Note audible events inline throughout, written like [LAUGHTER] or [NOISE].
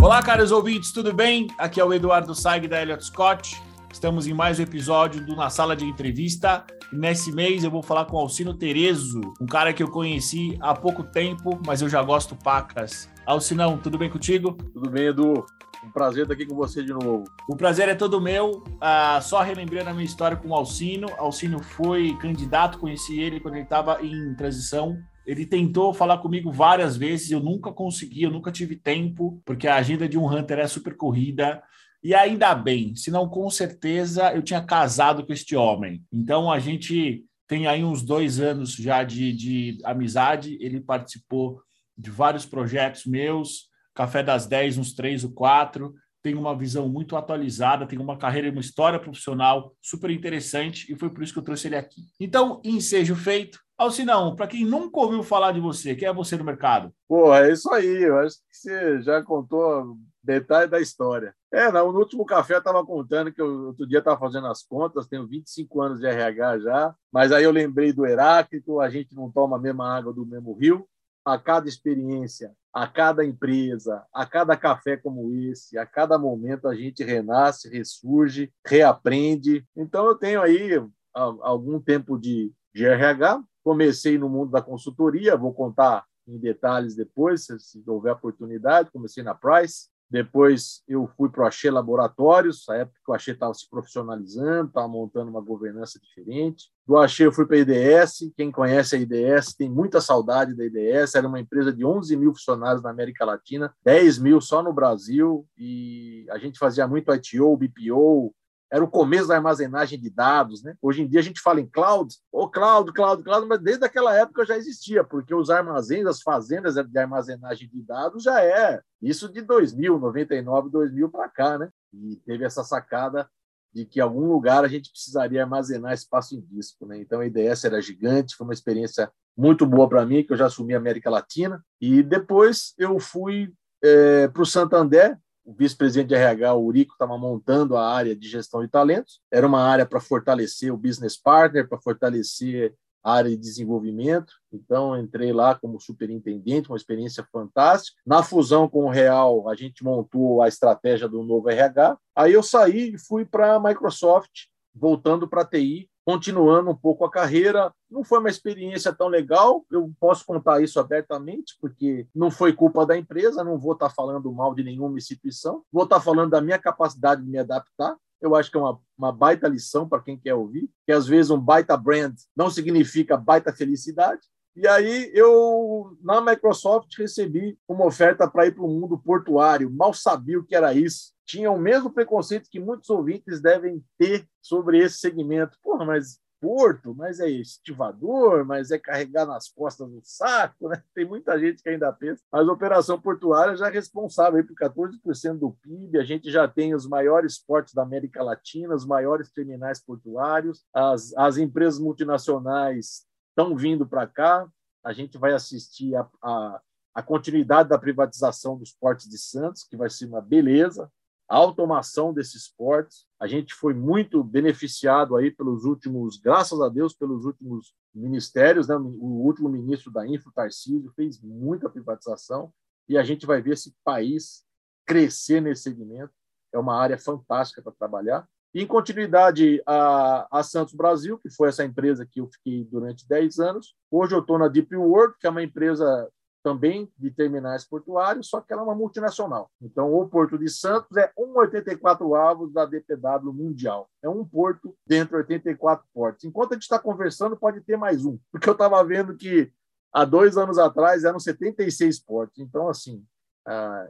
Olá, caros ouvintes, tudo bem? Aqui é o Eduardo Saig da Elliott Scott. Estamos em mais um episódio do Na Sala de Entrevista. E nesse mês eu vou falar com Alcino Terezo, um cara que eu conheci há pouco tempo, mas eu já gosto pacas. Alcinão, tudo bem contigo? Tudo bem, Edu. Um prazer estar aqui com você de novo. O prazer é todo meu. Ah, só relembrando a minha história com o Alcino. Alcino foi candidato, conheci ele quando ele estava em transição ele tentou falar comigo várias vezes, eu nunca consegui, eu nunca tive tempo, porque a agenda de um Hunter é super corrida. E ainda bem, senão com certeza eu tinha casado com este homem. Então a gente tem aí uns dois anos já de, de amizade. Ele participou de vários projetos meus, Café das 10, uns três ou quatro. Tem uma visão muito atualizada, tem uma carreira e uma história profissional super interessante e foi por isso que eu trouxe ele aqui. Então, ensejo feito. Alcinão, para quem nunca ouviu falar de você, quem é você no mercado? Pô, é isso aí. Eu acho que você já contou detalhe da história. É, no último café eu estava contando que eu, outro dia estava fazendo as contas, tenho 25 anos de RH já, mas aí eu lembrei do Heráclito, a gente não toma a mesma água do mesmo rio. A cada experiência, a cada empresa, a cada café como esse, a cada momento a gente renasce, ressurge, reaprende. Então eu tenho aí algum tempo de, de RH, comecei no mundo da consultoria, vou contar em detalhes depois, se houver oportunidade. Comecei na Price, depois eu fui para o Axê Laboratórios, na época que o Axê estava se profissionalizando, estava montando uma governança diferente. Do Axê eu fui para a IDS, quem conhece a IDS tem muita saudade da IDS, era uma empresa de 11 mil funcionários na América Latina, 10 mil só no Brasil, e a gente fazia muito ITO, BPO, era o começo da armazenagem de dados, né? Hoje em dia a gente fala em cloud, ou cloud, cloud, cloud, mas desde aquela época já existia, porque os armazéns, as fazendas de armazenagem de dados já é isso de 2000, 99, 2000 para cá, né? E teve essa sacada de que em algum lugar a gente precisaria armazenar espaço em disco, né? Então a IDS era gigante, foi uma experiência muito boa para mim, que eu já assumi a América Latina, e depois eu fui é, para o Santander, o vice-presidente de RH, o Urico, estava montando a área de gestão de talentos. Era uma área para fortalecer o business partner, para fortalecer a área de desenvolvimento. Então, entrei lá como superintendente, uma experiência fantástica. Na fusão com o Real, a gente montou a estratégia do novo RH. Aí eu saí e fui para a Microsoft, voltando para a TI, continuando um pouco a carreira. Não foi uma experiência tão legal, eu posso contar isso abertamente, porque não foi culpa da empresa, não vou estar falando mal de nenhuma instituição, vou estar falando da minha capacidade de me adaptar. Eu acho que é uma, uma baita lição para quem quer ouvir, que às vezes um baita brand não significa baita felicidade. E aí eu, na Microsoft, recebi uma oferta para ir para o mundo portuário. Mal sabia o que era isso tinha o mesmo preconceito que muitos ouvintes devem ter sobre esse segmento. Porra, mas porto, mas é estivador, mas é carregar nas costas do saco, né? Tem muita gente que ainda pensa. Mas a operação portuária já é responsável por 14% do PIB, a gente já tem os maiores portos da América Latina, os maiores terminais portuários, as, as empresas multinacionais estão vindo para cá, a gente vai assistir a, a, a continuidade da privatização dos portos de Santos, que vai ser uma beleza, a automação desses portos. A gente foi muito beneficiado aí pelos últimos, graças a Deus, pelos últimos ministérios. Né? O último ministro da Info, Tarcísio, fez muita privatização e a gente vai ver esse país crescer nesse segmento. É uma área fantástica para trabalhar. Em continuidade, a, a Santos Brasil, que foi essa empresa que eu fiquei durante 10 anos. Hoje eu estou na Deep World, que é uma empresa também de terminais portuários, só que ela é uma multinacional. Então, o Porto de Santos é 1,84 avos da DPW mundial. É um porto dentro de 84 portos. Enquanto a gente está conversando, pode ter mais um, porque eu estava vendo que há dois anos atrás eram 76 portos. Então, assim,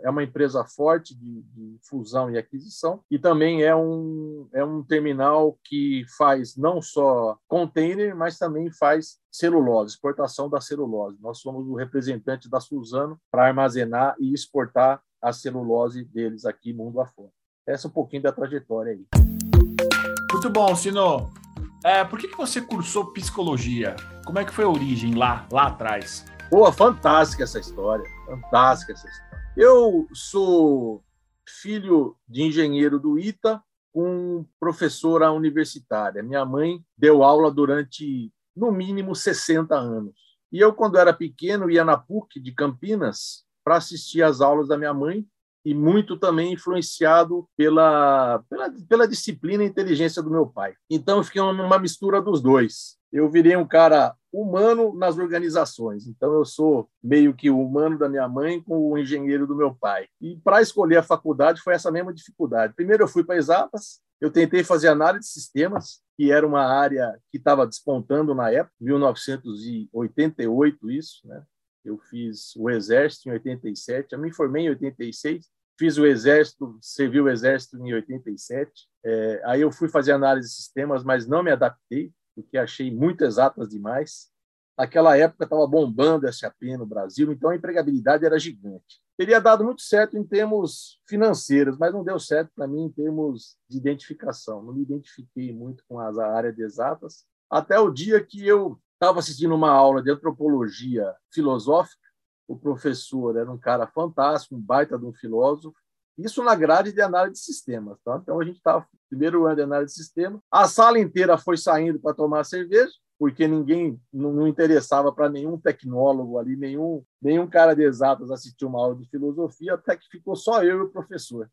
é uma empresa forte de, de, fusão e aquisição e também é um, é um terminal que faz não só container, mas também faz celulose, exportação da celulose. Nós somos o representante da Suzano para armazenar e exportar a celulose deles aqui mundo afora. Essa é um pouquinho da trajetória aí. Muito bom, Sino. É, por que, que você cursou psicologia? Como é que foi a origem lá, lá atrás? Pô, fantástica essa história. Fantástica essa história. Eu sou filho de engenheiro do ITA com professora universitária. Minha mãe deu aula durante, no mínimo, 60 anos. E eu, quando era pequeno, ia na PUC de Campinas para assistir às aulas da minha mãe e muito também influenciado pela, pela, pela disciplina e inteligência do meu pai. Então, eu fiquei uma mistura dos dois. Eu virei um cara humano nas organizações. Então, eu sou meio que o humano da minha mãe com o engenheiro do meu pai. E para escolher a faculdade foi essa mesma dificuldade. Primeiro, eu fui para exatas, eu tentei fazer análise de sistemas, que era uma área que estava despontando na época, 1988, isso, né? Eu fiz o Exército em 87, eu me formei em 86, fiz o Exército, servi o Exército em 87. É, aí eu fui fazer análise de sistemas, mas não me adaptei, porque achei muito exatas demais. Naquela época estava bombando SAP no Brasil, então a empregabilidade era gigante. Teria dado muito certo em termos financeiros, mas não deu certo para mim em termos de identificação. Não me identifiquei muito com a área de exatas, até o dia que eu estava assistindo uma aula de antropologia filosófica. O professor era um cara fantástico, um baita de um filósofo. Isso na grade de análise de sistemas. Tá? Então a gente estava no primeiro ano de análise de sistemas. A sala inteira foi saindo para tomar cerveja porque ninguém não, não interessava para nenhum tecnólogo ali, nenhum, nenhum cara de exatas assistir uma aula de filosofia, até que ficou só eu e o professor.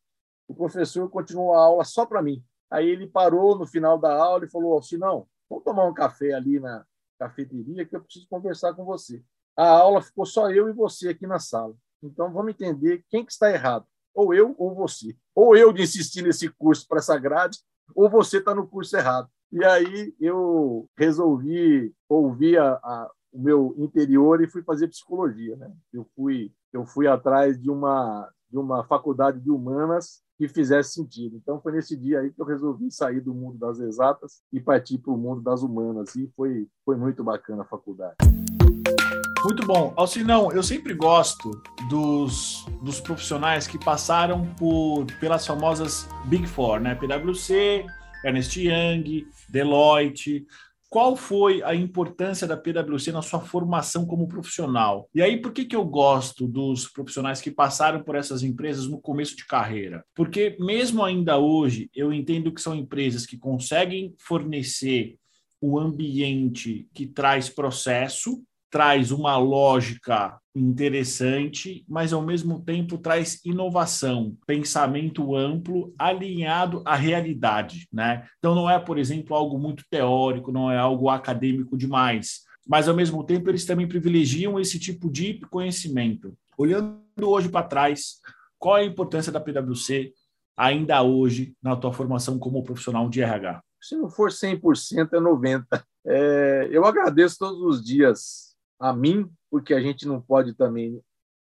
O professor continuou a aula só para mim. Aí ele parou no final da aula e falou assim, não, vamos tomar um café ali na cafeteria que eu preciso conversar com você. A aula ficou só eu e você aqui na sala. Então vamos entender quem que está errado, ou eu ou você. Ou eu de insistir nesse curso para essa grade, ou você está no curso errado. E aí eu resolvi ouvir a, a, o meu interior e fui fazer psicologia. Né? Eu, fui, eu fui atrás de uma, de uma faculdade de humanas que fizesse sentido. Então foi nesse dia aí que eu resolvi sair do mundo das exatas e partir para o mundo das humanas. E foi, foi muito bacana a faculdade. Muito bom. Alcinão, eu sempre gosto dos, dos profissionais que passaram por pelas famosas Big Four, né? PwC, Ernest Young, Deloitte. Qual foi a importância da PwC na sua formação como profissional? E aí, por que, que eu gosto dos profissionais que passaram por essas empresas no começo de carreira? Porque, mesmo ainda hoje, eu entendo que são empresas que conseguem fornecer o ambiente que traz processo, traz uma lógica interessante, mas ao mesmo tempo traz inovação, pensamento amplo, alinhado à realidade, né? Então não é, por exemplo, algo muito teórico, não é algo acadêmico demais, mas ao mesmo tempo eles também privilegiam esse tipo de conhecimento. Olhando hoje para trás, qual é a importância da PwC ainda hoje na tua formação como profissional de RH? Se não for 100%, é 90%. É, eu agradeço todos os dias a mim, porque a gente não pode também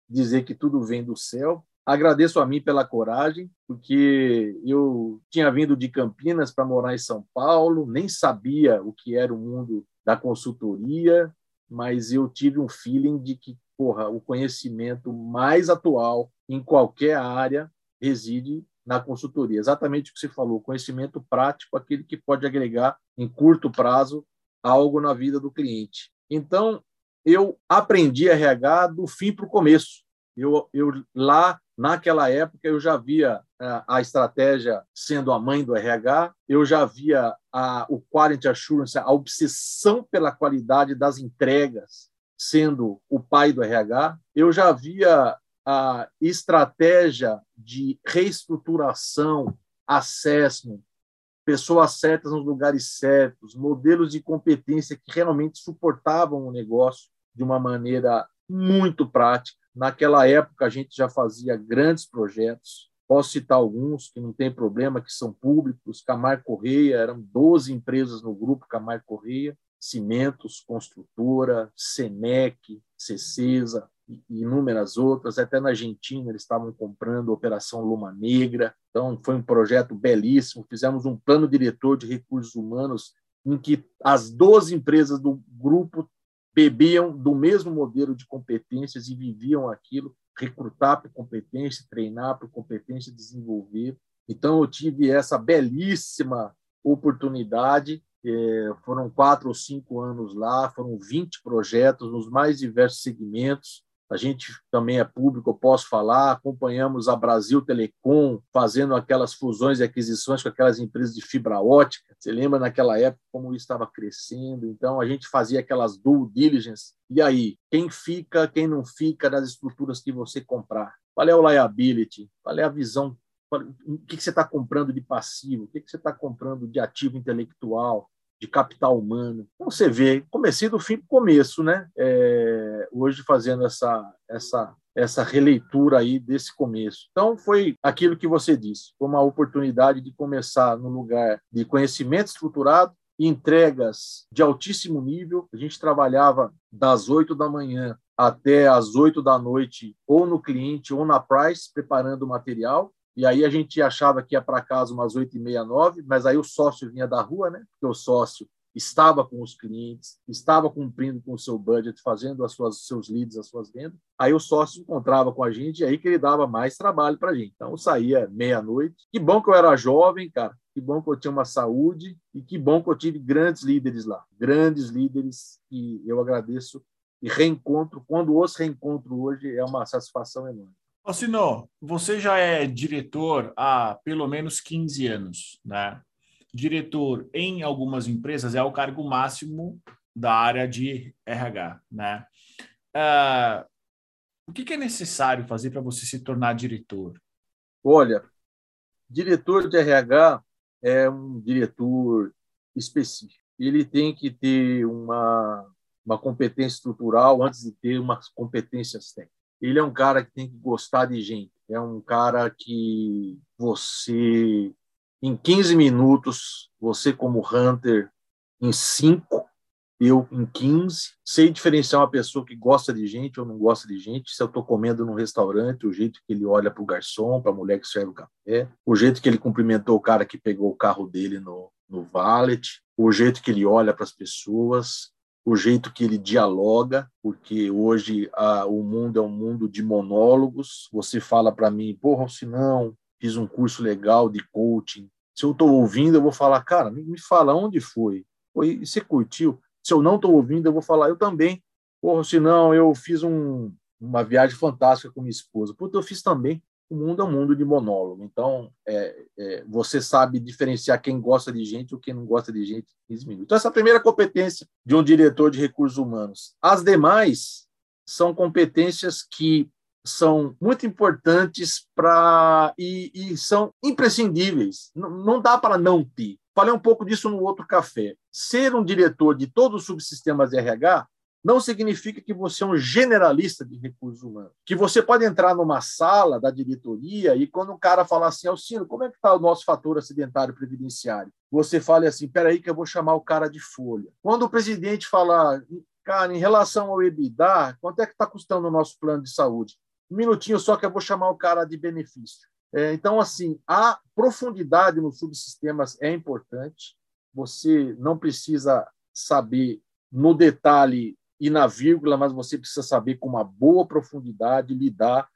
dizer que tudo vem do céu. Agradeço a mim pela coragem, porque eu tinha vindo de Campinas para morar em São Paulo, nem sabia o que era o mundo da consultoria, mas eu tive um feeling de que, porra, o conhecimento mais atual em qualquer área reside na consultoria. Exatamente o que você falou, conhecimento prático, aquele que pode agregar em curto prazo algo na vida do cliente. Então, eu aprendi RH do fim para o começo. Eu, eu lá naquela época eu já via a, a estratégia sendo a mãe do RH, eu já via a, o quality assurance, a obsessão pela qualidade das entregas sendo o pai do RH, eu já via a estratégia de reestruturação, assessment, pessoas certas nos lugares certos, modelos de competência que realmente suportavam o negócio de uma maneira muito prática. Naquela época, a gente já fazia grandes projetos. Posso citar alguns que não tem problema, que são públicos. Camargo Correia, eram 12 empresas no grupo Camargo Correia, Cimentos, Construtora, Senec, Cecesa e inúmeras outras. Até na Argentina eles estavam comprando a Operação Luma Negra. Então, foi um projeto belíssimo. Fizemos um plano diretor de recursos humanos em que as 12 empresas do grupo bebiam do mesmo modelo de competências e viviam aquilo, recrutar por competência, treinar por competência, desenvolver. Então, eu tive essa belíssima oportunidade. É, foram quatro ou cinco anos lá, foram 20 projetos nos mais diversos segmentos. A gente também é público, eu posso falar, acompanhamos a Brasil Telecom fazendo aquelas fusões e aquisições com aquelas empresas de fibra ótica. Você lembra naquela época como isso estava crescendo? Então a gente fazia aquelas due diligence. E aí, quem fica, quem não fica nas estruturas que você comprar? Qual é o liability? Qual é a visão? O que você está comprando de passivo? O que você está comprando de ativo intelectual? De capital humano. Então você vê, comecei do fim para o começo, né? É, hoje fazendo essa, essa, essa releitura aí desse começo. Então foi aquilo que você disse, foi uma oportunidade de começar no lugar de conhecimento estruturado, entregas de altíssimo nível. A gente trabalhava das oito da manhã até as oito da noite, ou no cliente ou na price, preparando o material. E aí a gente achava que ia para casa umas oito e meia, nove, mas aí o sócio vinha da rua, né? Porque o sócio estava com os clientes, estava cumprindo com o seu budget, fazendo as suas seus leads, as suas vendas. Aí o sócio encontrava com a gente e aí que ele dava mais trabalho para a gente. Então saía meia-noite. Que bom que eu era jovem, cara. Que bom que eu tinha uma saúde e que bom que eu tive grandes líderes lá, grandes líderes que eu agradeço e reencontro. Quando os reencontro hoje é uma satisfação enorme. Alcino, você já é diretor há pelo menos 15 anos, né? Diretor em algumas empresas é o cargo máximo da área de RH, né? Uh, o que, que é necessário fazer para você se tornar diretor? Olha, diretor de RH é um diretor específico. Ele tem que ter uma, uma competência estrutural antes de ter umas competências técnicas ele é um cara que tem que gostar de gente. É um cara que você, em 15 minutos, você como hunter, em 5, eu em 15, sei diferenciar uma pessoa que gosta de gente ou não gosta de gente. Se eu estou comendo num restaurante, o jeito que ele olha para o garçom, para a mulher que serve o café, o jeito que ele cumprimentou o cara que pegou o carro dele no, no valet, o jeito que ele olha para as pessoas, o jeito que ele dialoga, porque hoje a, o mundo é um mundo de monólogos. Você fala para mim, porra, se não, fiz um curso legal de coaching. Se eu estou ouvindo, eu vou falar, cara, me, fala onde foi. foi. Você curtiu? Se eu não estou ouvindo, eu vou falar, eu também. Porra, se não, eu fiz um, uma viagem fantástica com minha esposa. Puta, eu fiz também o mundo é um mundo de monólogo. Então, é, é, você sabe diferenciar quem gosta de gente ou quem não gosta de gente em 15 minutos. Então, essa é a primeira competência de um diretor de recursos humanos. As demais são competências que são muito importantes para e, e, são imprescindíveis. Não, não dá para não ter. Falei um pouco disso no outro café. Ser um diretor de todos os subsistemas de RH não significa que você é um generalista de recursos humanos. Que você pode entrar numa sala da diretoria e quando o cara falar assim, Alcino, como é que está o nosso fator acidentário previdenciário? Você fale assim, espera aí que eu vou chamar o cara de folha. Quando o presidente falar, cara, em relação ao EBITDA, quanto é que está custando o nosso plano de saúde? Um minutinho só que eu vou chamar o cara de benefício. É, então, assim, a profundidade nos subsistemas é importante. Você não precisa saber no detalhe e na vírgula, mas você precisa saber com uma boa profundidade lidar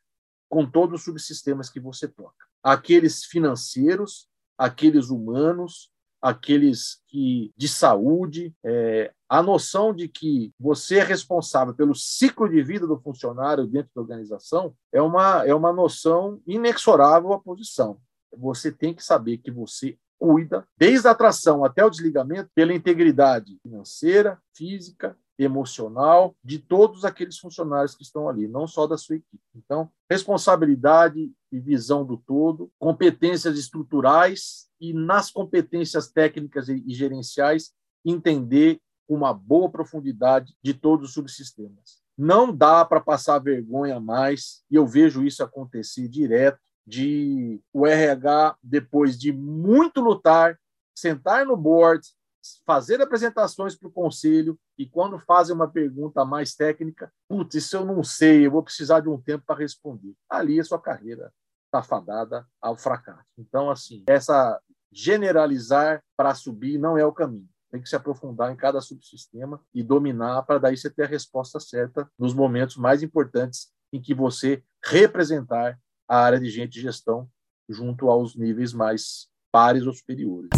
com todos os subsistemas que você toca. Aqueles financeiros, aqueles humanos, aqueles que de saúde, é, a noção de que você é responsável pelo ciclo de vida do funcionário dentro da organização é uma, é uma noção inexorável à posição. Você tem que saber que você cuida, desde a atração até o desligamento, pela integridade financeira, física emocional de todos aqueles funcionários que estão ali, não só da sua equipe. Então, responsabilidade e visão do todo, competências estruturais e nas competências técnicas e gerenciais entender uma boa profundidade de todos os subsistemas. Não dá para passar vergonha mais, e eu vejo isso acontecer direto, de o RH, depois de muito lutar, sentar no board, fazer apresentações para o conselho e quando fazem uma pergunta mais técnica, putz, isso eu não sei, eu vou precisar de um tempo para responder. Ali a sua carreira está fadada ao fracasso. Então, assim, essa generalizar para subir não é o caminho. Tem que se aprofundar em cada subsistema e dominar para daí você ter a resposta certa nos momentos mais importantes em que você representar a área de gente de gestão junto aos níveis mais pares ou superiores.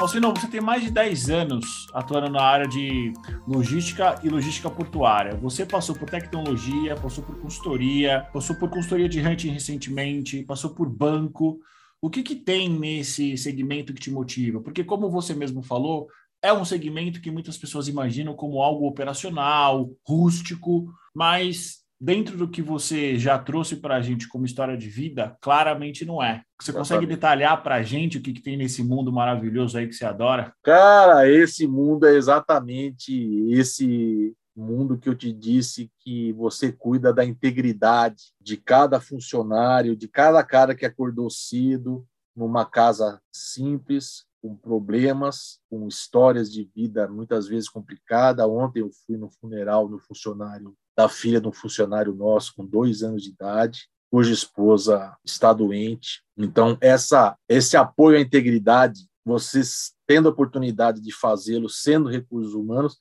Alcino, você tem mais de 10 anos atuando na área de logística e logística portuária. Você passou por tecnologia, passou por consultoria, passou por consultoria de hunting recentemente, passou por banco. O que, que tem nesse segmento que te motiva? Porque, como você mesmo falou, é um segmento que muitas pessoas imaginam como algo operacional, rústico, mas dentro do que você já trouxe para a gente como história de vida, claramente não é. Você consegue detalhar para a gente o que, que tem nesse mundo maravilhoso aí que você adora? Cara, esse mundo é exatamente esse mundo que eu te disse que você cuida da integridade de cada funcionário, de cada cara que acordou cedo numa casa simples, com problemas, com histórias de vida muitas vezes complicada. Ontem eu fui no funeral do funcionário da filha de um funcionário nosso com dois anos de idade, cuja esposa está doente. Então essa esse apoio à integridade, vocês tendo a oportunidade de fazê-lo, sendo recursos humanos,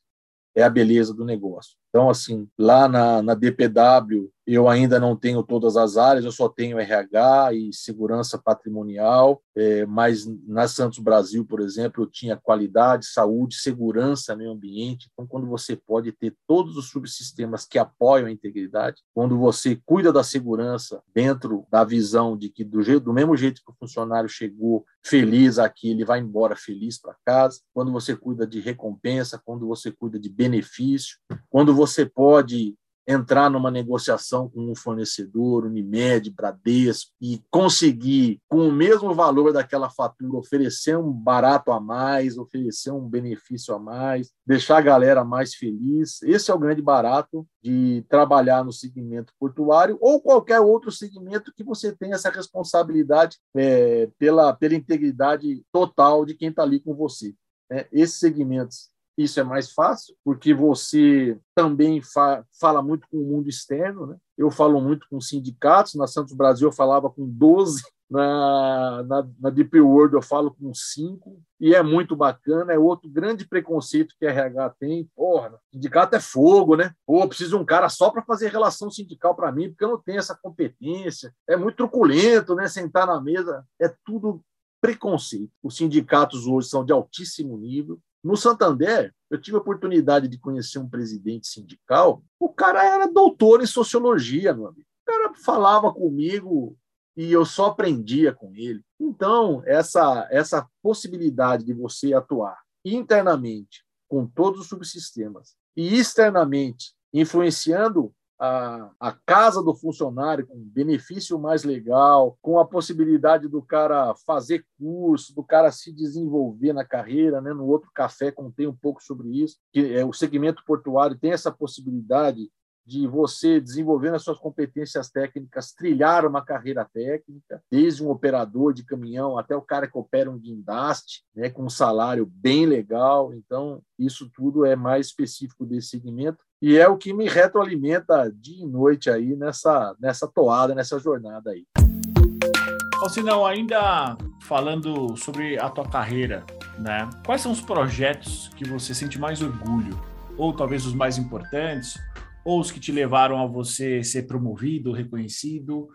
é a beleza do negócio. Então, assim, lá na, na DPW, eu ainda não tenho todas as áreas, eu só tenho RH e segurança patrimonial, é, mas na Santos Brasil, por exemplo, eu tinha qualidade, saúde, segurança, meio ambiente. Então, quando você pode ter todos os subsistemas que apoiam a integridade, quando você cuida da segurança dentro da visão de que do, jeito, do mesmo jeito que o funcionário chegou feliz aqui, ele vai embora feliz para casa, quando você cuida de recompensa, quando você cuida de benefício, quando você pode entrar numa negociação com um fornecedor, Unimed, Bradesco, e conseguir, com o mesmo valor daquela fatura, oferecer um barato a mais, oferecer um benefício a mais, deixar a galera mais feliz. Esse é o grande barato de trabalhar no segmento portuário ou qualquer outro segmento que você tenha essa responsabilidade é, pela, pela integridade total de quem está ali com você. É, esses segmentos isso é mais fácil, porque você também fa fala muito com o mundo externo. Né? Eu falo muito com sindicatos. Na Santos Brasil, eu falava com 12. [LAUGHS] Na, na, na Deep World, eu falo com 5. E é muito bacana. É outro grande preconceito que a RH tem. Porra, sindicato é fogo, né? Pô, preciso de um cara só para fazer relação sindical para mim, porque eu não tenho essa competência. É muito truculento, né? Sentar na mesa. É tudo preconceito. Os sindicatos hoje são de altíssimo nível. No Santander, eu tive a oportunidade de conhecer um presidente sindical. O cara era doutor em sociologia, meu amigo. O cara falava comigo e eu só aprendia com ele. Então, essa, essa possibilidade de você atuar internamente com todos os subsistemas e externamente influenciando a, a casa do funcionário com benefício mais legal, com a possibilidade do cara fazer curso, do cara se desenvolver na carreira, né? No outro café contei um pouco sobre isso, que é o segmento portuário tem essa possibilidade de você desenvolvendo as suas competências técnicas, trilhar uma carreira técnica, desde um operador de caminhão até o cara que opera um guindaste, né, com um salário bem legal. Então, isso tudo é mais específico desse segmento e é o que me retroalimenta dia e noite aí nessa, nessa toada, nessa jornada aí. Ou não, ainda falando sobre a tua carreira, né? Quais são os projetos que você sente mais orgulho? Ou talvez os mais importantes? Ou os que te levaram a você ser promovido, reconhecido?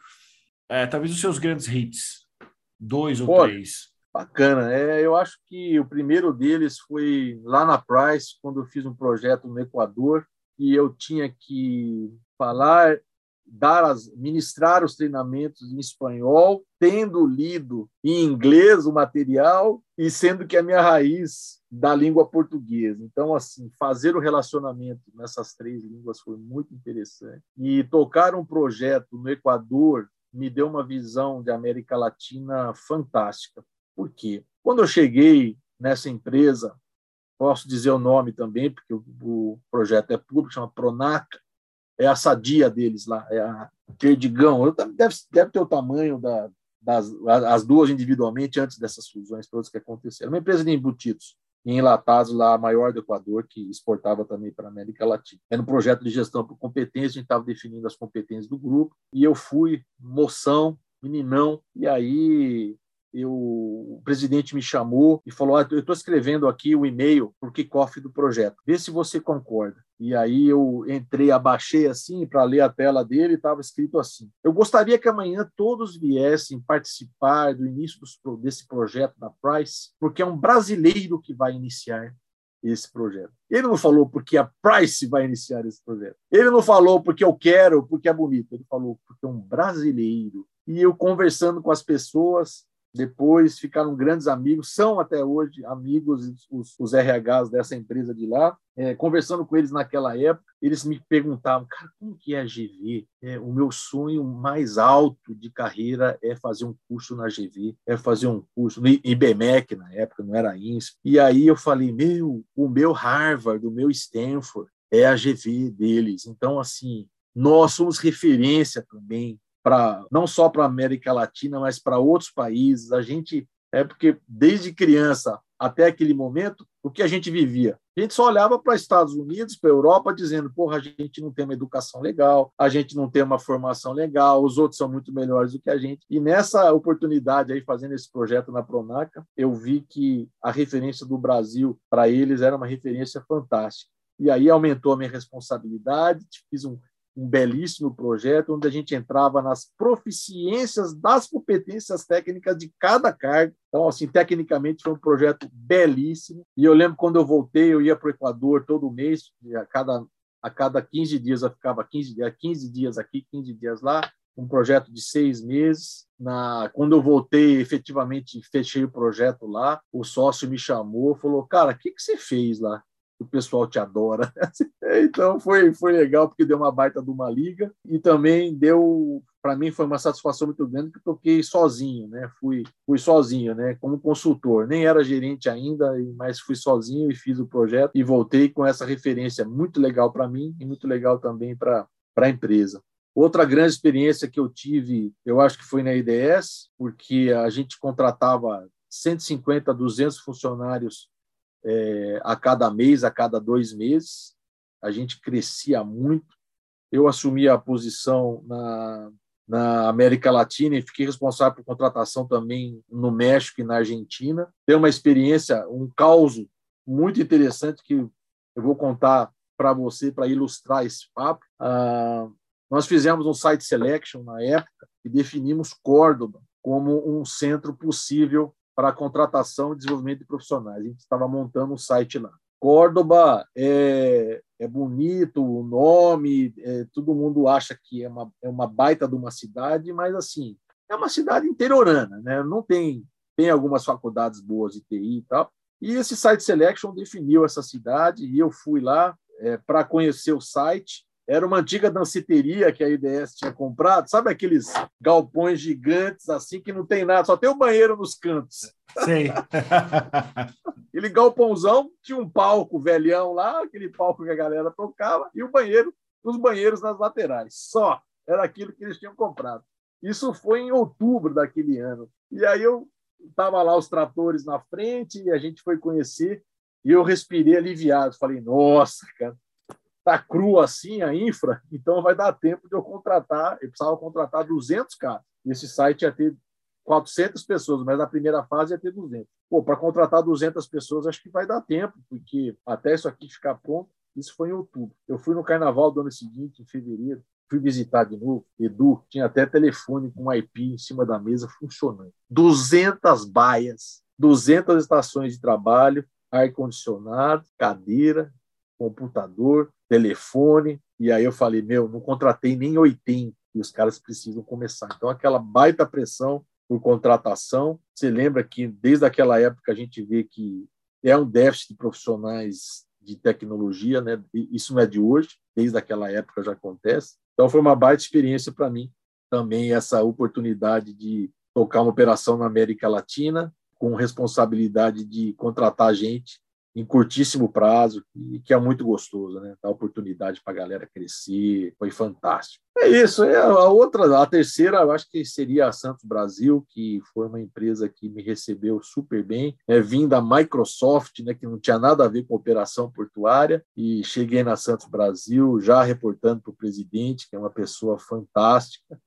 É, talvez os seus grandes hits, dois ou Pô, três. Bacana. É, eu acho que o primeiro deles foi lá na Price, quando eu fiz um projeto no Equador, que eu tinha que falar, dar as, ministrar os treinamentos em espanhol, tendo lido em inglês o material e sendo que a minha raiz da língua portuguesa. Então, assim, fazer o relacionamento nessas três línguas foi muito interessante. E tocar um projeto no Equador me deu uma visão de América Latina fantástica. Por quê? Quando eu cheguei nessa empresa, posso dizer o nome também, porque o, projeto é público, chama Pronaca, é a sadia deles lá, é a Perdigão, deve, deve ter o tamanho da, das as duas individualmente antes dessas fusões todas que aconteceram. Uma empresa de embutidos em enlatados lá, a maior do Equador, que exportava também para a América Latina. Era um projeto de gestão por competência, a gente estava definindo as competências do grupo, e eu fui moção, meninão, e aí eu, o presidente me chamou e falou: ah, eu estou escrevendo aqui o e-mail para o kickoff do projeto, vê se você concorda. E aí eu entrei, abaixei assim para ler a tela dele estava escrito assim: Eu gostaria que amanhã todos viessem participar do início dos, desse projeto da Price, porque é um brasileiro que vai iniciar esse projeto. Ele não falou porque a Price vai iniciar esse projeto. Ele não falou porque eu quero, porque é bonito. Ele falou porque é um brasileiro. E eu conversando com as pessoas, depois ficaram grandes amigos, são até hoje amigos os, os RHs dessa empresa de lá. É, conversando com eles naquela época, eles me perguntavam, cara, como que é a GV? É, o meu sonho mais alto de carreira é fazer um curso na GV, é fazer um curso no IBMEC na época, não era INSP. E aí eu falei, meu, o meu Harvard, o meu Stanford é a GV deles. Então, assim, nós somos referência também para não só para a América Latina, mas para outros países. A gente é porque desde criança até aquele momento, o que a gente vivia? A gente só olhava para Estados Unidos, para a Europa, dizendo: porra, a gente não tem uma educação legal, a gente não tem uma formação legal, os outros são muito melhores do que a gente. E nessa oportunidade aí, fazendo esse projeto na Pronaca, eu vi que a referência do Brasil para eles era uma referência fantástica. E aí aumentou a minha responsabilidade, fiz um um belíssimo projeto onde a gente entrava nas proficiências das competências técnicas de cada cargo. Então, assim, tecnicamente foi um projeto belíssimo. E eu lembro quando eu voltei, eu ia para o Equador todo mês, a cada, a cada 15 dias eu ficava 15, 15 dias aqui, 15 dias lá, um projeto de seis meses. Na, quando eu voltei, efetivamente fechei o projeto lá, o sócio me chamou, falou, cara, o que, que você fez lá? O pessoal te adora. [LAUGHS] então foi, foi legal porque deu uma baita de uma liga e também deu para mim foi uma satisfação muito grande que toquei sozinho, né? Fui fui sozinho, né? Como consultor, nem era gerente ainda, mas fui sozinho e fiz o projeto e voltei com essa referência muito legal para mim e muito legal também para a empresa. Outra grande experiência que eu tive, eu acho que foi na IDS, porque a gente contratava 150, 200 funcionários é, a cada mês, a cada dois meses. A gente crescia muito. Eu assumi a posição na, na América Latina e fiquei responsável por contratação também no México e na Argentina. Tem uma experiência, um caos muito interessante que eu vou contar para você para ilustrar esse papo. Ah, nós fizemos um site selection na época e definimos Córdoba como um centro possível para contratação e desenvolvimento de profissionais. A gente estava montando um site lá. Córdoba é, é bonito, o nome, é, todo mundo acha que é uma, é uma baita de uma cidade, mas assim, é uma cidade interiorana, né? não tem, tem algumas faculdades boas de TI e tal. E esse site selection definiu essa cidade e eu fui lá é, para conhecer o site era uma antiga danceteria que a IDS tinha comprado. Sabe aqueles galpões gigantes assim que não tem nada, só tem o banheiro nos cantos. Sim. [LAUGHS] Aquele galpãozão tinha um palco velhão lá, aquele palco que a galera tocava, e o banheiro, os banheiros nas laterais. Só. Era aquilo que eles tinham comprado. Isso foi em outubro daquele ano. E aí eu estava lá os tratores na frente e a gente foi conhecer e eu respirei aliviado. Falei, nossa, cara, tá cru assim a infra, então vai dar tempo de eu contratar, eu precisava contratar 200 caras. Esse site ia ter 400 pessoas, mas na primeira fase ia ter 200. Pô, para contratar 200 pessoas acho que vai dar tempo, porque até isso aqui ficar pronto, isso foi em outubro. Eu fui no carnaval do ano seguinte, em fevereiro, fui visitar de novo. Edu tinha até telefone com IP em cima da mesa funcionando. 200 baias, 200 estações de trabalho, ar-condicionado, cadeira, computador, telefone. E aí eu falei, meu, não contratei nem 80 e os caras precisam começar. Então, aquela baita pressão por contratação. Você lembra que desde aquela época a gente vê que é um déficit de profissionais de tecnologia, né? Isso não é de hoje, desde aquela época já acontece. Então foi uma baita experiência para mim também essa oportunidade de tocar uma operação na América Latina com responsabilidade de contratar gente em curtíssimo prazo e que é muito gostoso, né? Dá oportunidade para a galera crescer, foi fantástico. É isso. É a outra, a terceira, eu acho que seria a Santos Brasil, que foi uma empresa que me recebeu super bem, é vim da Microsoft, né? Que não tinha nada a ver com operação portuária e cheguei na Santos Brasil já reportando para o presidente, que é uma pessoa fantástica.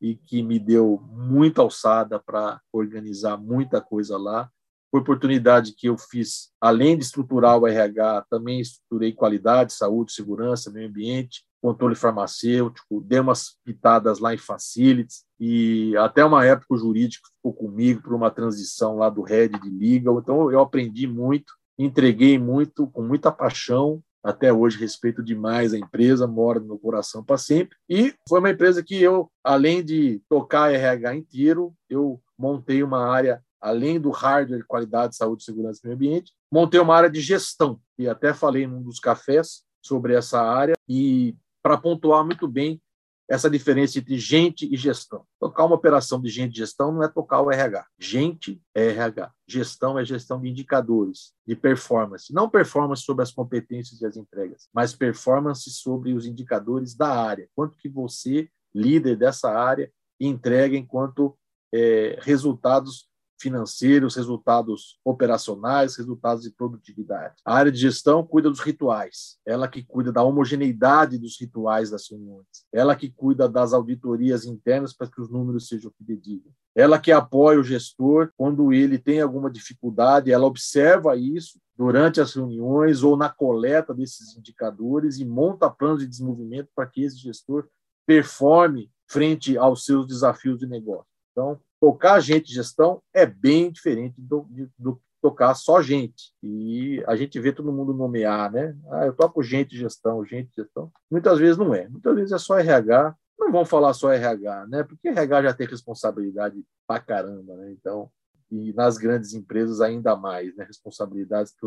e que me deu muita alçada para organizar muita coisa lá. Foi oportunidade que eu fiz, além de estruturar o RH, também estruturei qualidade, saúde, segurança, meio ambiente, controle farmacêutico, dei umas pitadas lá em facilities e até uma época o jurídico ficou comigo por uma transição lá do head de legal. Então eu aprendi muito, entreguei muito, com muita paixão até hoje respeito demais a empresa, mora no meu coração para sempre. E foi uma empresa que eu, além de tocar RH inteiro, eu montei uma área, além do hardware, qualidade, saúde, segurança e meio ambiente, montei uma área de gestão. E até falei num dos cafés sobre essa área. E para pontuar muito bem essa diferença entre gente e gestão. Tocar uma operação de gente e gestão não é tocar o RH. Gente é RH. Gestão é gestão de indicadores, de performance. Não performance sobre as competências e as entregas, mas performance sobre os indicadores da área. Quanto que você, líder dessa área, entrega enquanto é, resultados financeiros, resultados operacionais, resultados de produtividade. A área de gestão cuida dos rituais, ela que cuida da homogeneidade dos rituais das reuniões, ela que cuida das auditorias internas para que os números sejam fidedignos. Ela que apoia o gestor quando ele tem alguma dificuldade, ela observa isso durante as reuniões ou na coleta desses indicadores e monta planos de desenvolvimento para que esse gestor performe frente aos seus desafios de negócio. Então, tocar gente de gestão é bem diferente do, do tocar só gente. E a gente vê todo mundo nomear, né? Ah, eu toco gente de gestão, gente de gestão. Muitas vezes não é. Muitas vezes é só RH. Não vamos falar só RH, né? Porque RH já tem responsabilidade pra caramba, né? Então, e nas grandes empresas ainda mais, né? Responsabilidades que,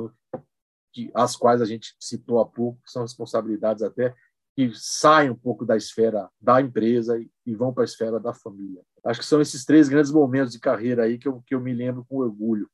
que as quais a gente citou há pouco, são responsabilidades até que saem um pouco da esfera da empresa e, e vão para a esfera da família. Acho que são esses três grandes momentos de carreira aí que eu, que eu me lembro com orgulho.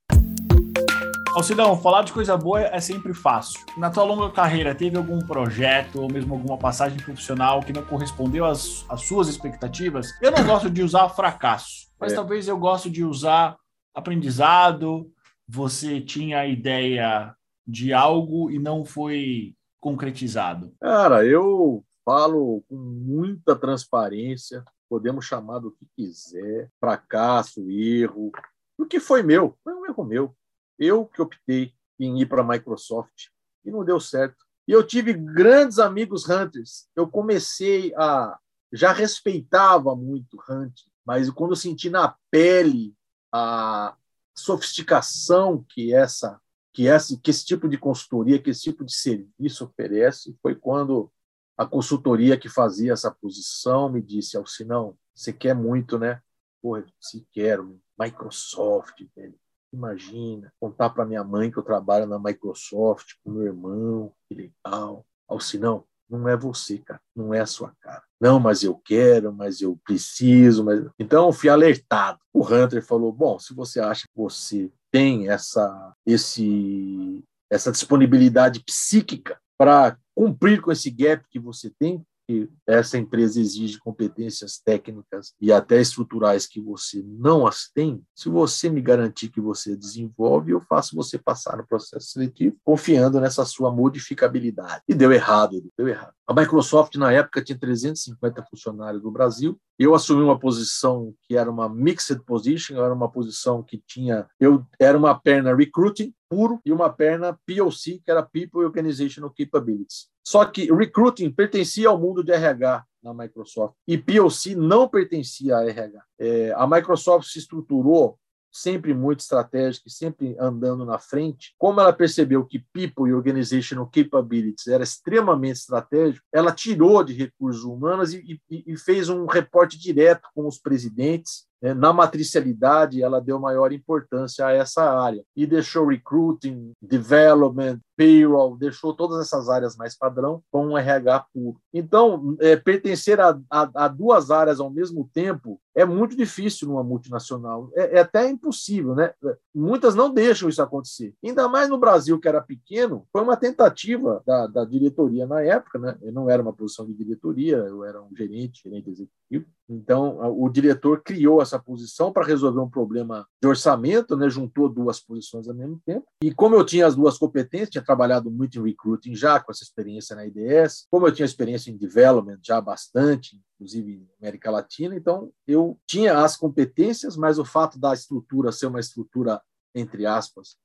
Alcidão, falar de coisa boa é sempre fácil. Na tua longa carreira, teve algum projeto ou mesmo alguma passagem profissional que não correspondeu às, às suas expectativas? Eu não gosto de usar fracasso, mas é. talvez eu gosto de usar aprendizado. Você tinha a ideia de algo e não foi concretizado? Cara, eu falo com muita transparência podemos chamar do que quiser, fracasso, erro, o que foi meu, foi um erro meu. Eu que optei em ir para a Microsoft e não deu certo. E eu tive grandes amigos hunters. Eu comecei a já respeitava muito hunting, mas quando eu senti na pele a sofisticação que essa que esse, que esse tipo de consultoria, que esse tipo de serviço oferece, foi quando a consultoria que fazia essa posição me disse, Alcinão, você quer muito, né? Porra, se quero, Microsoft, velho. Imagina, contar para minha mãe que eu trabalho na Microsoft, com meu irmão, que legal. Alcinão, não é você, cara, não é a sua cara. Não, mas eu quero, mas eu preciso, mas então eu fui alertado. O Hunter falou: "Bom, se você acha que você tem essa esse essa disponibilidade psíquica para cumprir com esse gap que você tem, que essa empresa exige competências técnicas e até estruturais que você não as tem, se você me garantir que você desenvolve, eu faço você passar no processo seletivo, confiando nessa sua modificabilidade. E deu errado, deu errado. A Microsoft, na época, tinha 350 funcionários no Brasil. Eu assumi uma posição que era uma mixed position, era uma posição que tinha. Eu era uma perna recruiting puro e uma perna POC, que era People Organizational Capabilities. Só que recruiting pertencia ao mundo de RH na Microsoft e POC não pertencia a RH. É, a Microsoft se estruturou sempre muito estratégica, sempre andando na frente, como ela percebeu que People e Organizational Capabilities era extremamente estratégico, ela tirou de recursos humanos e, e, e fez um reporte direto com os presidentes na matricialidade, ela deu maior importância a essa área e deixou recruiting, development, payroll, deixou todas essas áreas mais padrão com um RH puro. Então, é, pertencer a, a, a, duas áreas ao mesmo tempo é muito difícil numa multinacional. É, é, até impossível, né? Muitas não deixam isso acontecer. Ainda mais no Brasil, que era pequeno, foi uma tentativa da, da diretoria na época, né? Eu não era uma posição de diretoria, eu era um gerente, gerente executivo, Então, o diretor criou essa posição para resolver um problema de orçamento, né? juntou duas posições ao mesmo tempo. E como eu tinha as duas competências, tinha trabalhado muito em recruiting já, com essa experiência na IDS, como eu tinha experiência em development já bastante, inclusive América Latina, então eu tinha as competências, mas o fato da estrutura ser uma estrutura, entre aspas,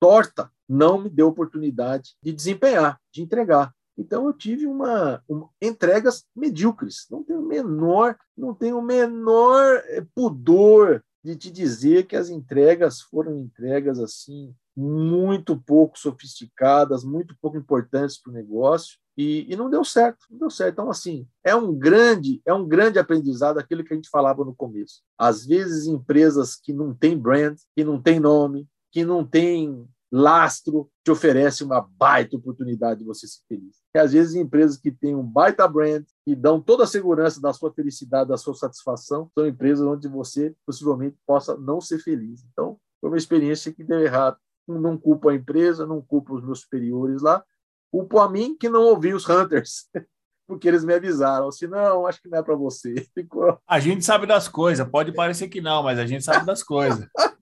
torta, não me deu oportunidade de desempenhar, de entregar. Então eu tive uma, uma, entregas medíocres. Não tenho menor, não tenho o menor eh, pudor de te dizer que as entregas foram entregas assim muito pouco sofisticadas, muito pouco importantes para o negócio e, e, não deu certo, não deu certo. Então assim é um grande é um grande aprendizado aquilo que a gente falava no começo. Às vezes empresas que não têm brand, que não têm nome, que não têm lastro te oferece uma baita oportunidade de você ser feliz. E às vezes empresas que têm um baita brand e dão toda a segurança da sua felicidade, da sua satisfação, são empresas onde você possivelmente possa não ser feliz. Então, foi uma experiência que deu errado. Não culpo a empresa, não culpo os meus superiores lá, culpo a mim que não ouvi os hunters. [LAUGHS] porque eles me avisaram. Se não, acho que não é para você. [LAUGHS] Ficou... A gente sabe das coisas. Pode parecer que não, mas a gente sabe das coisas. [LAUGHS]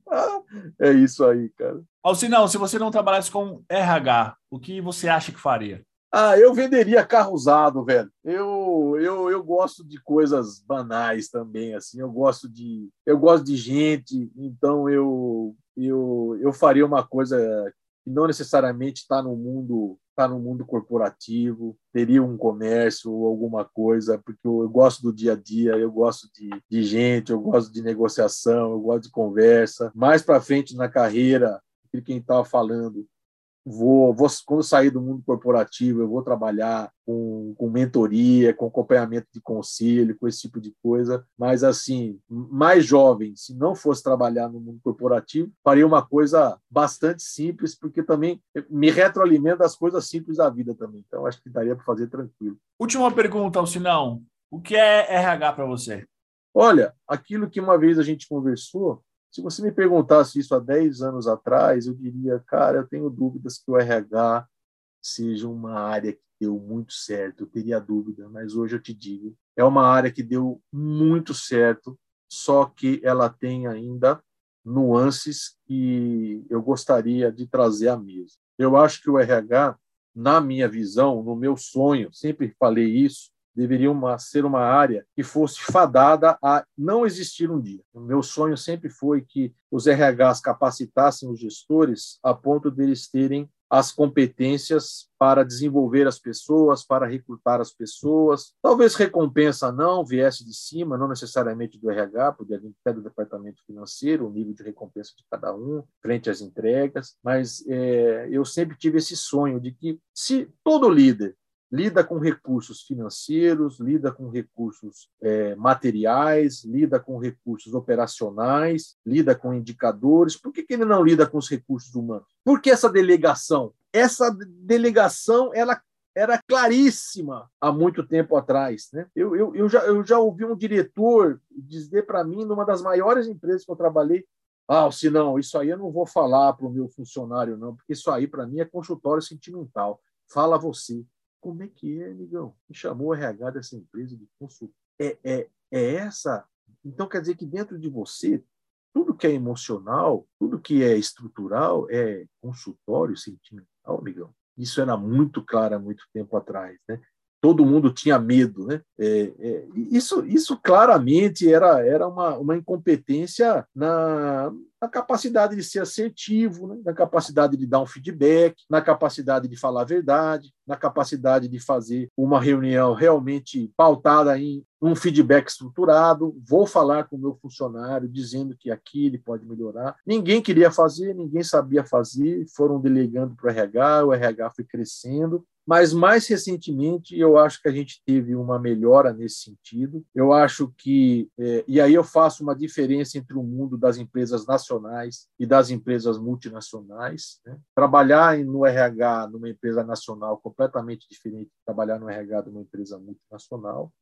é isso aí, cara. Alcinão, se você não trabalhasse com RH, o que você acha que faria? Ah, eu venderia carro usado, velho. Eu, eu, eu gosto de coisas banais também, assim. Eu gosto de, eu gosto de gente, então eu, eu, eu faria uma coisa que não necessariamente está no mundo está no mundo corporativo, teria um comércio ou alguma coisa, porque eu, eu gosto do dia a dia, eu gosto de, de, gente, eu gosto de negociação, eu gosto de conversa. Mais para frente na carreira, quem estava falando, vou, vou quando sair do mundo corporativo, eu vou trabalhar com, com mentoria, com acompanhamento de conselho, com esse tipo de coisa. Mas, assim, mais jovem, se não fosse trabalhar no mundo corporativo, faria uma coisa bastante simples, porque também me retroalimenta das coisas simples da vida também. Então, acho que daria para fazer tranquilo. Última pergunta, Alcinão. O que é RH para você? Olha, aquilo que uma vez a gente conversou, se você me perguntasse isso há 10 anos atrás, eu diria, cara, eu tenho dúvidas que o RH seja uma área que deu muito certo. Eu teria dúvida, mas hoje eu te digo, é uma área que deu muito certo, só que ela tem ainda nuances que eu gostaria de trazer à mesa. Eu acho que o RH, na minha visão, no meu sonho, sempre falei isso, deveria uma, ser uma área que fosse fadada a não existir um dia. O meu sonho sempre foi que os RHs capacitassem os gestores a ponto deles terem as competências para desenvolver as pessoas, para recrutar as pessoas. Talvez recompensa não viesse de cima, não necessariamente do RH, poderia vir até do departamento financeiro, o nível de recompensa de cada um, frente às entregas. Mas é, eu sempre tive esse sonho de que, se todo líder lida com recursos financeiros, lida com recursos é, materiais, lida com recursos operacionais, lida com indicadores. Por que, que ele não lida com os recursos humanos? Por que essa delegação? Essa delegação ela era claríssima há muito tempo atrás. Né? Eu, eu, eu, já, eu já ouvi um diretor dizer para mim, numa das maiores empresas que eu trabalhei, ah, se não, isso aí eu não vou falar para o meu funcionário, não, porque isso aí para mim é consultório sentimental. Fala você. Como é que é, amigão? Me chamou o RH dessa empresa de consultor. É, é, é essa. Então, quer dizer que dentro de você, tudo que é emocional, tudo que é estrutural é consultório sentimental, amigão. Isso era muito claro há muito tempo atrás. Né? todo mundo tinha medo. Né? É, é, isso, isso claramente era, era uma, uma incompetência na, na capacidade de ser assertivo, né? na capacidade de dar um feedback, na capacidade de falar a verdade, na capacidade de fazer uma reunião realmente pautada em um feedback estruturado. Vou falar com o meu funcionário dizendo que aqui ele pode melhorar. Ninguém queria fazer, ninguém sabia fazer, foram delegando para o RH, o RH foi crescendo mas mais recentemente eu acho que a gente teve uma melhora nesse sentido. Eu acho que, é, e aí eu faço uma diferença entre o mundo das empresas nacionais e das empresas multinacionais. Né? Trabalhar no RH numa empresa nacional completamente diferente de trabalhar no RH de uma empresa multinacional.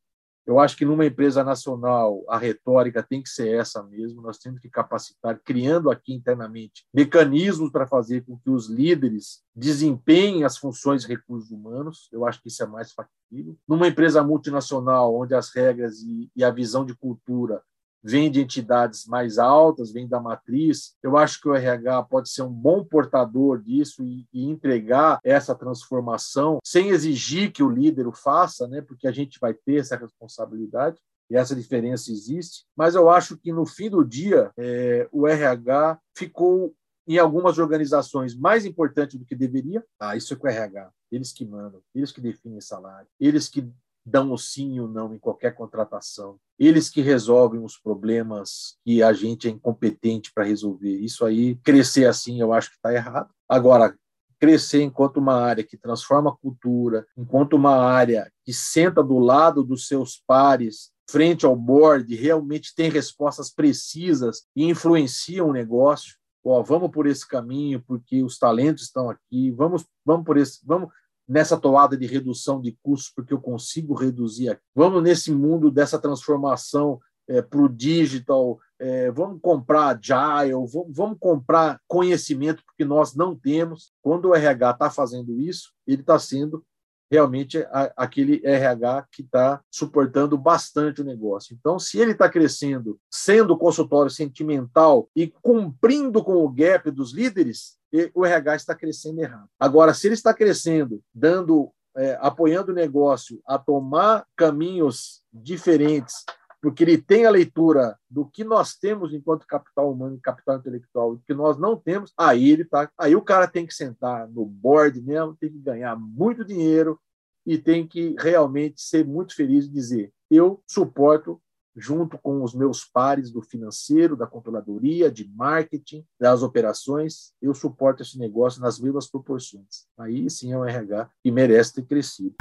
Eu acho que numa empresa nacional a retórica tem que ser essa mesmo. Nós temos que capacitar, criando aqui internamente mecanismos para fazer com que os líderes desempenhem as funções de recursos humanos. Eu acho que isso é mais factível. Numa empresa multinacional, onde as regras e a visão de cultura vem de entidades mais altas, vem da matriz. Eu acho que o RH pode ser um bom portador disso e, e, entregar essa transformação sem exigir que o líder o faça, né? Porque a gente vai ter essa responsabilidade e essa diferença existe. Mas eu acho que no fim do dia é, o RH ficou em algumas organizações mais importante do que deveria. Ah, isso é com o RH. Eles que mandam, eles que definem salário, eles que dão o sim ou não em qualquer contratação. Eles que resolvem os problemas que a gente é incompetente para resolver. Isso aí, crescer assim, eu acho que está errado. Agora, crescer enquanto uma área que transforma a cultura, enquanto uma área que senta do lado dos seus pares, frente ao board, realmente tem respostas precisas e influenciam o negócio. Ó, vamos por esse caminho porque os talentos estão aqui. Vamos, vamos por esse, vamos nessa toada de redução de custos, porque eu consigo reduzir aqui. Vamos nesse mundo dessa transformação é, para o digital, é, vamos comprar agile, vamos, vamos comprar conhecimento, porque nós não temos. Quando o RH está fazendo isso, ele está sendo realmente a, aquele RH que está suportando bastante o negócio. Então, se ele está crescendo, sendo consultório sentimental e cumprindo com o gap dos líderes, o RH está crescendo errado. Agora, se ele está crescendo, dando, é, apoiando o negócio a tomar caminhos diferentes, porque ele tem a leitura do que nós temos enquanto capital humano e capital intelectual, e que nós não temos, aí ele tá, aí o cara tem que sentar no board mesmo, tem que ganhar muito dinheiro e tem que realmente ser muito feliz e dizer: eu suporto junto com os meus pares do financeiro, da controladoria, de marketing, das operações, eu suporto esse negócio nas mesmas proporções. Aí sim é um RH que merece ter crescido.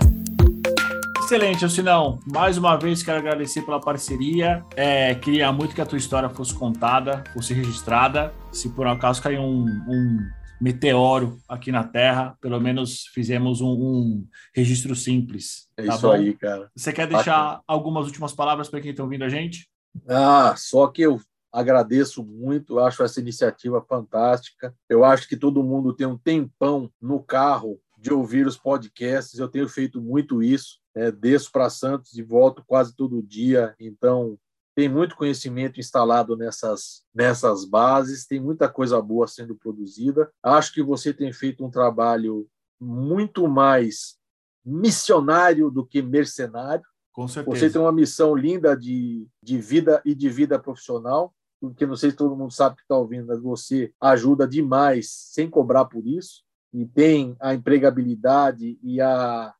Excelente, Alcinão. Mais uma vez quero agradecer pela parceria. É, queria muito que a tua história fosse contada, fosse registrada. Se por acaso cair um, um meteoro aqui na Terra, pelo menos fizemos um, um registro simples. É tá isso bom? aí, cara. Você quer deixar Bacana. algumas últimas palavras para quem está ouvindo a gente? Ah, só que eu agradeço muito, acho essa iniciativa fantástica. Eu acho que todo mundo tem um tempão no carro de ouvir os podcasts, eu tenho feito muito isso. É, desço para Santos e volto quase todo dia, então tem muito conhecimento instalado nessas, nessas bases, tem muita coisa boa sendo produzida. Acho que você tem feito um trabalho muito mais missionário do que mercenário. Com certeza. Você tem uma missão linda de, de vida e de vida profissional, porque não sei se todo mundo sabe que está ouvindo, mas você ajuda demais sem cobrar por isso, e tem a empregabilidade e a,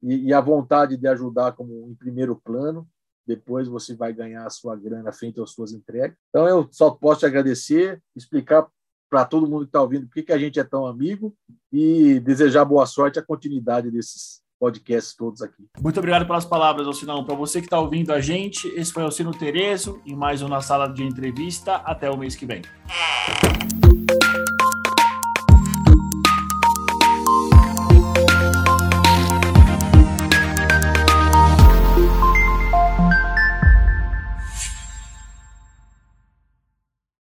e, e a vontade de ajudar como em primeiro plano depois você vai ganhar a sua grana frente às suas entregas. Então, eu só posso te agradecer, explicar para todo mundo que está ouvindo por que a gente é tão amigo e desejar boa sorte a continuidade desses podcasts todos aqui. Muito obrigado pelas palavras, Alcinão. Para você que está ouvindo a gente, esse foi Alcino Terezo e mais um Na Sala de Entrevista. Até o mês que vem.